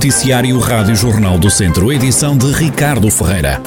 Noticiário Rádio Jornal do Centro, edição de Ricardo Ferreira.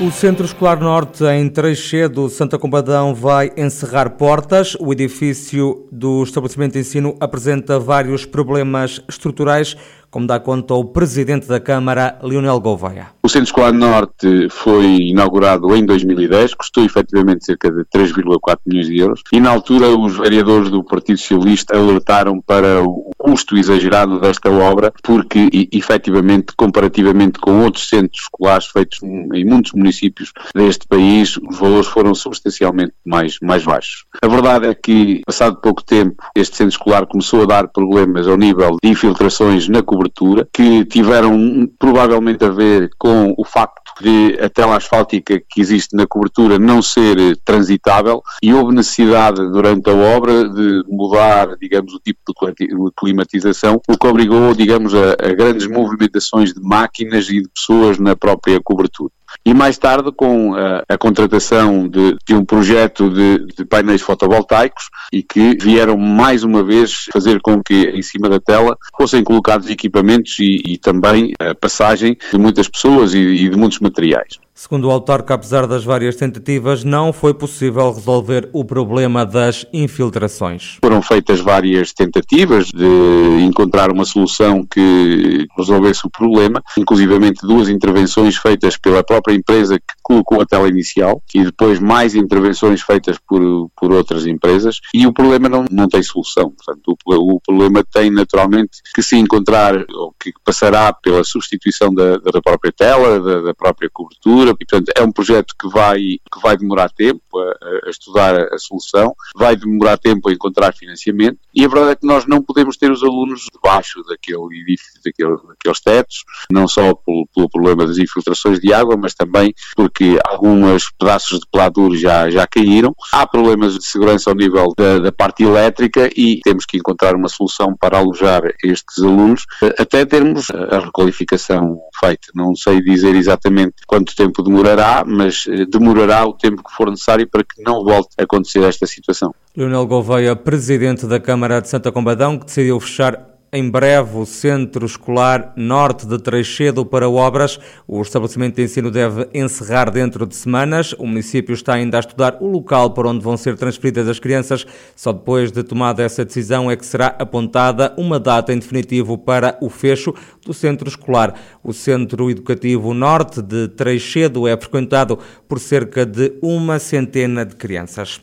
O Centro Escolar Norte, em Treixedo, Santa Combadão, vai encerrar portas. O edifício do estabelecimento de ensino apresenta vários problemas estruturais como dá conta o Presidente da Câmara, Leonel Gouveia. O Centro Escolar Norte foi inaugurado em 2010, custou efetivamente cerca de 3,4 milhões de euros e na altura os vereadores do Partido Socialista alertaram para o custo exagerado desta obra porque efetivamente comparativamente com outros centros escolares feitos em muitos municípios deste país os valores foram substancialmente mais, mais baixos. A verdade é que passado pouco tempo este centro escolar começou a dar problemas ao nível de infiltrações na cobertura cobertura, que tiveram provavelmente a ver com o facto de a tela asfáltica que existe na cobertura não ser transitável e houve necessidade durante a obra de mudar, digamos, o tipo de climatização, o que obrigou, digamos, a, a grandes movimentações de máquinas e de pessoas na própria cobertura e mais tarde com a, a contratação de, de, um projeto de, de, painéis fotovoltaicos e que vieram mais uma vez fazer com que em cima da tela fossem colocados equipamentos e, e também a passagem de muitas pessoas e, e de muitos materiais. Segundo o autarca, apesar das várias tentativas, não foi possível resolver o problema das infiltrações. Foram feitas várias tentativas de encontrar uma solução que resolvesse o problema, inclusivamente duas intervenções feitas pela própria empresa que colocou a tela inicial e depois mais intervenções feitas por, por outras empresas e o problema não, não tem solução. Portanto, o, o problema tem naturalmente que se encontrar, ou que passará pela substituição da, da própria tela, da, da própria cobertura, portanto, é um projeto que vai, que vai demorar tempo a, a, estudar a solução, vai demorar tempo a encontrar financiamento, e a verdade é que nós não podemos ter os alunos debaixo daquele edifício, daquele, daqueles tetos, não só pelo, pelo, problema das infiltrações de água, mas também porque alguns pedaços de peladura já, já caíram. Há problemas de segurança ao nível da, da parte elétrica e temos que encontrar uma solução para alojar estes alunos até termos a requalificação feita. Não sei dizer exatamente quanto tempo tempo demorará, mas eh, demorará o tempo que for necessário para que não volte a acontecer esta situação. Leonel Gouveia, presidente da Câmara de Santa Combadão, que decidiu fechar em breve o Centro Escolar Norte de Treixedo para obras. O estabelecimento de ensino deve encerrar dentro de semanas. O município está ainda a estudar o local para onde vão ser transferidas as crianças. Só depois de tomada essa decisão é que será apontada uma data em definitivo para o fecho do centro escolar. O Centro Educativo Norte de Treixedo é frequentado por cerca de uma centena de crianças.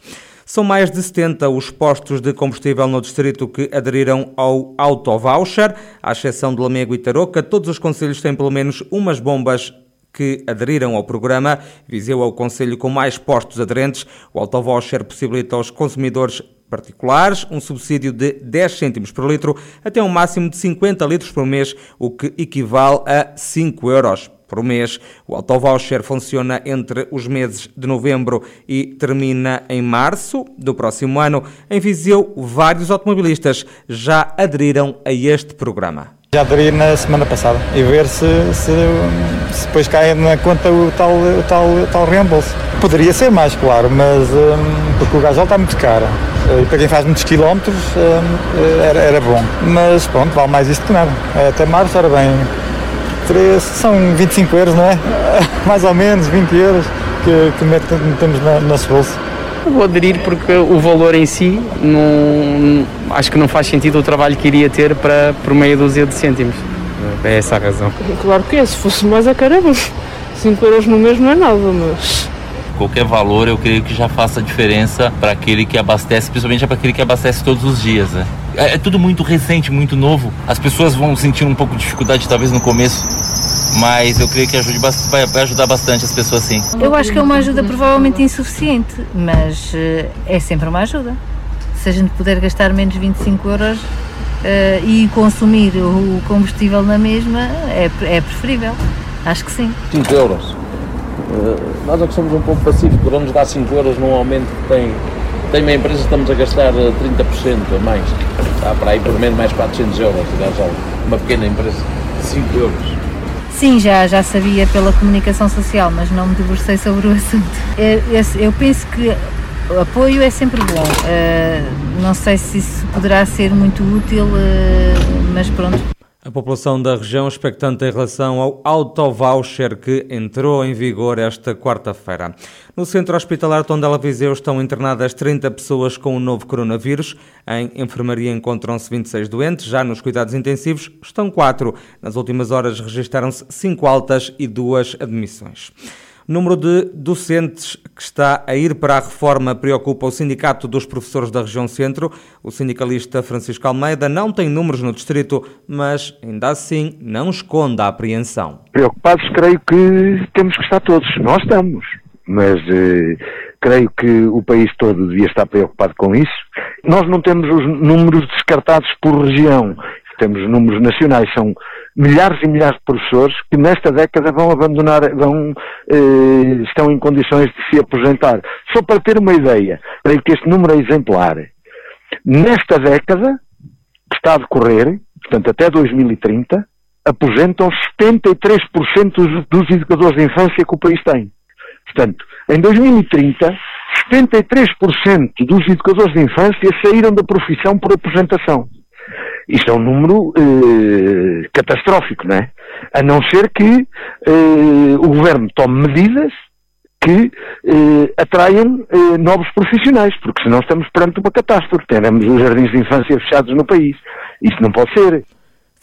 São mais de 70 os postos de combustível no distrito que aderiram ao auto-voucher, à exceção de Lamego e Tarouca. Todos os conselhos têm pelo menos umas bombas que aderiram ao programa. Viseu é o conselho com mais postos aderentes. O auto-voucher possibilita aos consumidores particulares um subsídio de 10 cêntimos por litro até um máximo de 50 litros por mês, o que equivale a 5 euros por mês. O autovoucher funciona entre os meses de novembro e termina em março do próximo ano. Em Viseu, vários automobilistas já aderiram a este programa. Já aderi na semana passada e ver se, se, se depois cai na conta o tal, o tal, o tal reembolso. Poderia ser mais, claro, mas um, porque o gasol está muito caro. E para quem faz muitos quilómetros um, era, era bom. Mas pronto, vale mais isto que nada. Até março, era bem, são 25 euros, não é? Mais ou menos 20 euros que, que metemos no nosso bolso. Vou aderir porque o valor em si não, acho que não faz sentido o trabalho que iria ter para por meia dúzia de cêntimos. É essa a razão. Claro que é, se fosse mais a caramba. 5 euros no mês não é nada, mas qualquer valor eu creio que já faça diferença para aquele que abastece, principalmente para aquele que abastece todos os dias. Né? É, é, tudo muito recente, muito novo. As pessoas vão sentir um pouco de dificuldade talvez no começo, mas eu creio que ajude, vai, vai ajudar bastante as pessoas sim. Eu acho que é uma ajuda provavelmente insuficiente, mas uh, é sempre uma ajuda. Se a gente puder gastar menos 25 euros uh, e consumir o combustível na mesma, é, é preferível. Acho que sim. 5 euros eh, nós é que somos um pouco pacíficos, para nos dar 5 euros num aumento que tem, tem uma empresa, estamos a gastar 30% eh, a mais. Está para aí pelo menos mais 400 euros, uma pequena empresa, 5 euros. Sim, já, já sabia pela comunicação social, mas não me debrucei sobre o assunto. Eu, eu penso que apoio é sempre bom. Uh, não sei se isso poderá ser muito útil, uh, mas pronto. A população da região expectante em relação ao auto-voucher que entrou em vigor esta quarta-feira. No centro hospitalar Tondela Viseu estão internadas 30 pessoas com o novo coronavírus. Em enfermaria encontram-se 26 doentes. Já nos cuidados intensivos estão 4. Nas últimas horas registaram-se 5 altas e 2 admissões. Número de docentes que está a ir para a reforma preocupa o Sindicato dos Professores da Região Centro. O sindicalista Francisco Almeida não tem números no distrito, mas ainda assim não esconde a apreensão. Preocupados, creio que temos que estar todos. Nós estamos. Mas eh, creio que o país todo devia estar preocupado com isso. Nós não temos os números descartados por região. Temos números nacionais, são milhares e milhares de professores que nesta década vão abandonar, vão, eh, estão em condições de se aposentar. Só para ter uma ideia, creio que este número é exemplar. Nesta década, que está a decorrer, portanto até 2030, aposentam 73% dos, dos educadores de infância que o país tem. Portanto, em 2030, 73% dos educadores de infância saíram da profissão por aposentação. Isto é um número eh, catastrófico, não é? A não ser que eh, o governo tome medidas que eh, atraiam eh, novos profissionais, porque senão estamos perante uma catástrofe. Teremos os jardins de infância fechados no país. Isso não pode ser.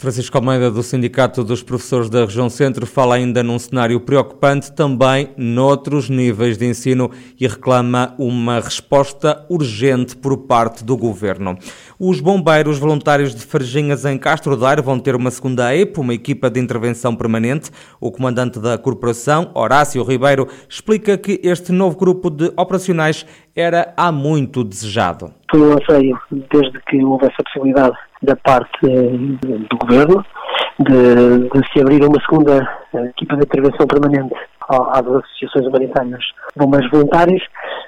Francisco Almeida, do Sindicato dos Professores da Região Centro, fala ainda num cenário preocupante também noutros níveis de ensino e reclama uma resposta urgente por parte do Governo. Os bombeiros voluntários de Farginhas em Castro Daire vão ter uma segunda EPO, uma equipa de intervenção permanente. O comandante da corporação, Horácio Ribeiro, explica que este novo grupo de operacionais era há muito desejado. Foi um anseio desde que houve essa possibilidade da parte eh, do governo de, de se abrir uma segunda eh, equipa de intervenção permanente às associações humanitárias bombeiros voluntários.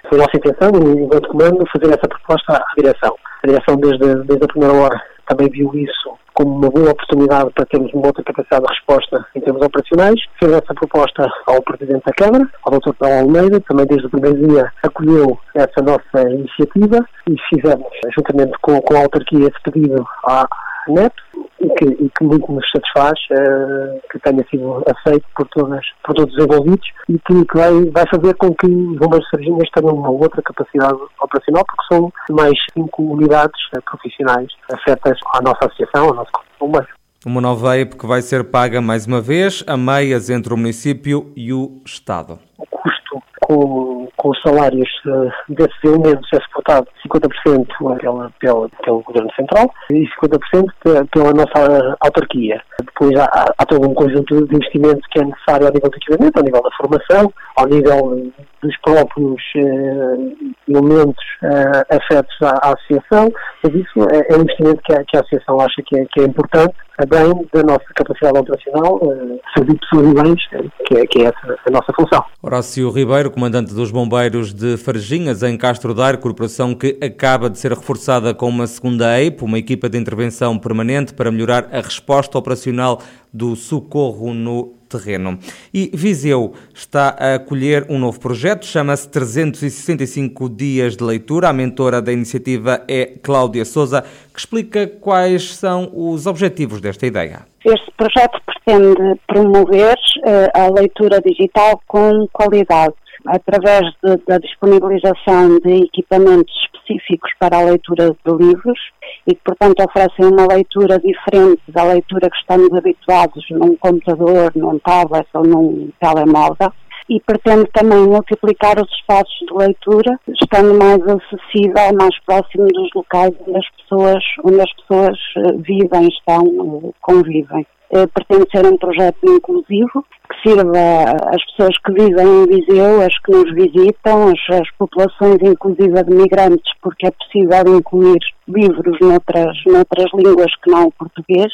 Foi nossa intenção, enquanto comando, fazer essa proposta à direção. A direção, desde, desde a primeira hora, também viu isso como uma boa oportunidade para termos uma outra capacidade de resposta em termos operacionais. Fez essa proposta ao Presidente da Câmara, ao Dr. Paulo Almeida, também desde o primeiro dia acolheu essa nossa iniciativa e fizemos, juntamente com, com a autarquia, esse pedido à NEP e que, e que muito nos satisfaz uh, que tenha sido aceito por, todas, por todos os envolvidos e que, que vai, vai fazer com que os bombeiros de Serginhas tenham uma outra capacidade operacional, porque são mais cinco unidades uh, profissionais afetas à nossa associação, ao nosso corpo de bombeiros. Uma nova EIP que vai ser paga mais uma vez a meias entre o município e o Estado. O custo com, com os salários uh, desses elementos é suportado 50% pela, pela, pelo Governo Central e 50% pela nossa autarquia. Depois há, há, todo um conjunto de investimentos que é necessário ao nível do equipamento, ao nível da formação, ao nível dos próprios uh, elementos uh, afetos à, à, associação, mas isso é, é um investimento que a, que a associação acha que é, que é importante bem da nossa capacidade operacional, uh, servir pessoas e bens, que é, que é essa a nossa função. Horácio Ribeiro, comandante dos bombeiros de Farginhas, em Castro Daire, corporação que acaba de ser reforçada com uma segunda EIP, uma equipa de intervenção permanente para melhorar a resposta operacional do socorro no terreno. E Viseu está a acolher um novo projeto, chama-se 365 Dias de Leitura. A mentora da iniciativa é Cláudia Souza, explica quais são os objetivos desta ideia. Este projeto pretende promover uh, a leitura digital com qualidade através de, da disponibilização de equipamentos específicos para a leitura de livros e que, portanto, oferecem uma leitura diferente da leitura que estamos habituados num computador, num tablet ou num telemóvel e pretende também multiplicar os espaços de leitura, estando mais acessível, mais próximo dos locais onde as pessoas, onde as pessoas eh, vivem, estão, eh, convivem. Pretende ser um projeto inclusivo que sirva às pessoas que vivem em Viseu, as que nos visitam, as, as populações inclusive de migrantes, porque é possível incluir livros noutras, noutras línguas que não o português,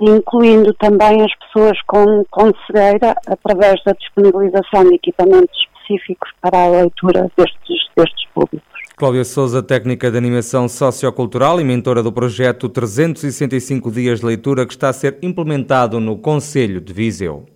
incluindo também as pessoas com, com cegueira através da disponibilização de equipamentos específicos para a leitura destes, destes públicos. Cláudia Souza, técnica de animação sociocultural e mentora do projeto 365 Dias de Leitura, que está a ser implementado no Conselho de Viseu.